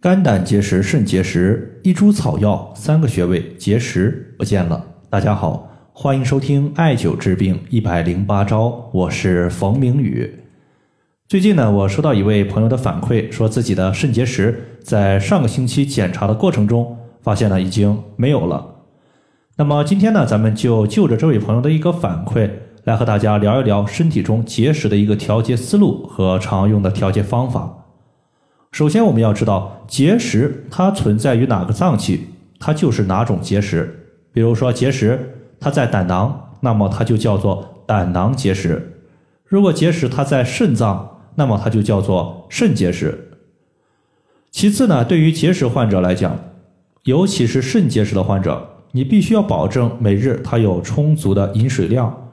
肝胆结石、肾结石，一株草药，三个穴位，结石不见了。大家好，欢迎收听艾灸治病一百零八招，我是冯明宇。最近呢，我收到一位朋友的反馈，说自己的肾结石在上个星期检查的过程中，发现呢已经没有了。那么今天呢，咱们就就着这位朋友的一个反馈，来和大家聊一聊身体中结石的一个调节思路和常用的调节方法。首先，我们要知道结石它存在于哪个脏器，它就是哪种结石。比如说结石它在胆囊，那么它就叫做胆囊结石；如果结石它在肾脏，那么它就叫做肾结石。其次呢，对于结石患者来讲，尤其是肾结石的患者，你必须要保证每日他有充足的饮水量，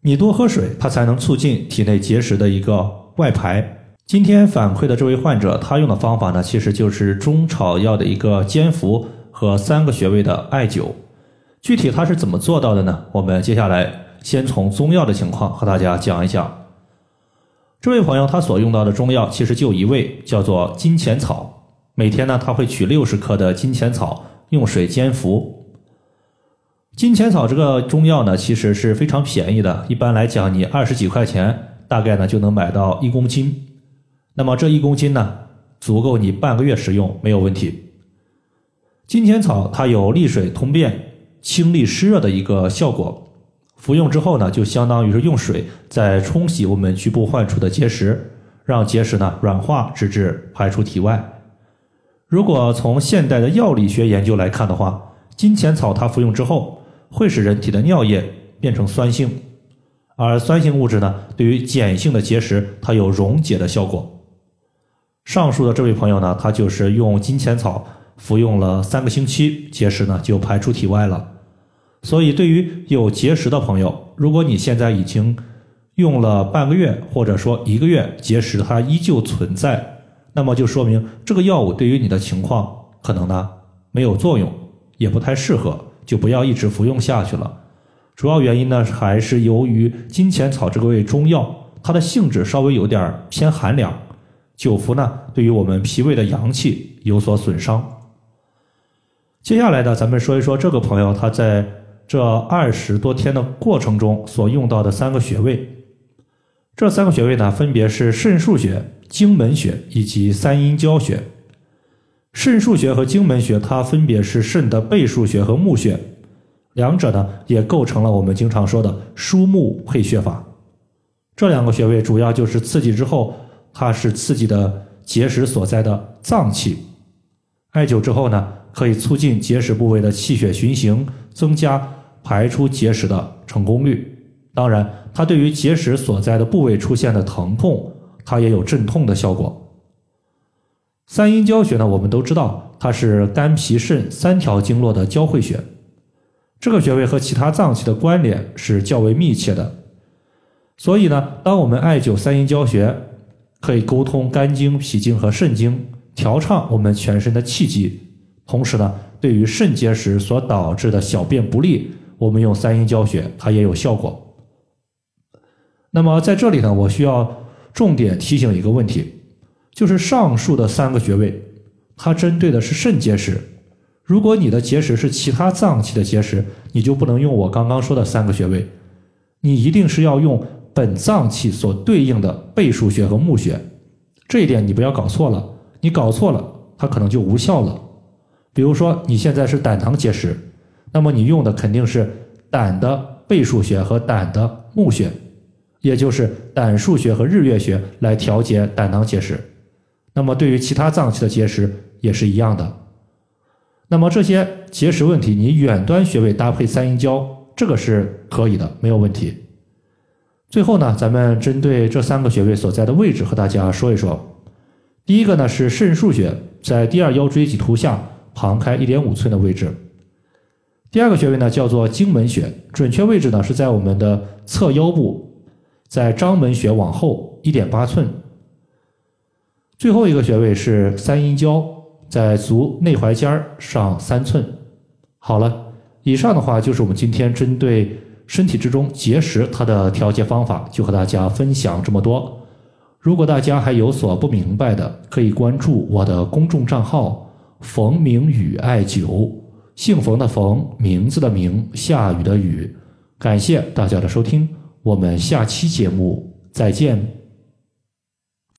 你多喝水，它才能促进体内结石的一个外排。今天反馈的这位患者，他用的方法呢，其实就是中草药的一个煎服和三个穴位的艾灸。具体他是怎么做到的呢？我们接下来先从中药的情况和大家讲一讲。这位朋友他所用到的中药其实就一味，叫做金钱草。每天呢，他会取六十克的金钱草，用水煎服。金钱草这个中药呢，其实是非常便宜的，一般来讲，你二十几块钱，大概呢就能买到一公斤。那么这一公斤呢，足够你半个月使用，没有问题。金钱草它有利水通便、清利湿热的一个效果，服用之后呢，就相当于是用水在冲洗我们局部患处的结石，让结石呢软化，直至排出体外。如果从现代的药理学研究来看的话，金钱草它服用之后，会使人体的尿液变成酸性，而酸性物质呢，对于碱性的结石，它有溶解的效果。上述的这位朋友呢，他就是用金钱草服用了三个星期，结石呢就排出体外了。所以，对于有结石的朋友，如果你现在已经用了半个月，或者说一个月，结石它依旧存在，那么就说明这个药物对于你的情况可能呢没有作用，也不太适合，就不要一直服用下去了。主要原因呢，还是由于金钱草这个味中药，它的性质稍微有点偏寒凉。久服呢，对于我们脾胃的阳气有所损伤。接下来呢，咱们说一说这个朋友他在这二十多天的过程中所用到的三个穴位。这三个穴位呢，分别是肾腧穴、荆门穴以及三阴交穴。肾腧穴和荆门穴，它分别是肾的背腧穴和募穴，两者呢也构成了我们经常说的疏木配穴法。这两个穴位主要就是刺激之后。它是刺激的结石所在的脏器，艾灸之后呢，可以促进结石部位的气血循行，增加排出结石的成功率。当然，它对于结石所在的部位出现的疼痛，它也有镇痛的效果。三阴交穴呢，我们都知道它是肝脾肾三条经络的交汇穴，这个穴位和其他脏器的关联是较为密切的。所以呢，当我们艾灸三阴交穴，可以沟通肝经、脾经和肾经，调畅我们全身的气机。同时呢，对于肾结石所导致的小便不利，我们用三阴交穴，它也有效果。那么在这里呢，我需要重点提醒一个问题，就是上述的三个穴位，它针对的是肾结石。如果你的结石是其他脏器的结石，你就不能用我刚刚说的三个穴位，你一定是要用。本脏器所对应的背腧穴和募穴，这一点你不要搞错了。你搞错了，它可能就无效了。比如说你现在是胆囊结石，那么你用的肯定是胆的背腧穴和胆的募穴，也就是胆腧穴和日月穴来调节胆囊结石。那么对于其他脏器的结石也是一样的。那么这些结石问题，你远端穴位搭配三阴交，这个是可以的，没有问题。最后呢，咱们针对这三个穴位所在的位置和大家说一说。第一个呢是肾腧穴，在第二腰椎棘突下旁开一点五寸的位置。第二个穴位呢叫做荆门穴，准确位置呢是在我们的侧腰部，在章门穴往后一点八寸。最后一个穴位是三阴交，在足内踝尖上三寸。好了，以上的话就是我们今天针对。身体之中结石，它的调节方法就和大家分享这么多。如果大家还有所不明白的，可以关注我的公众账号“冯明宇艾灸”，姓冯的冯，名字的名，下雨的雨。感谢大家的收听，我们下期节目再见。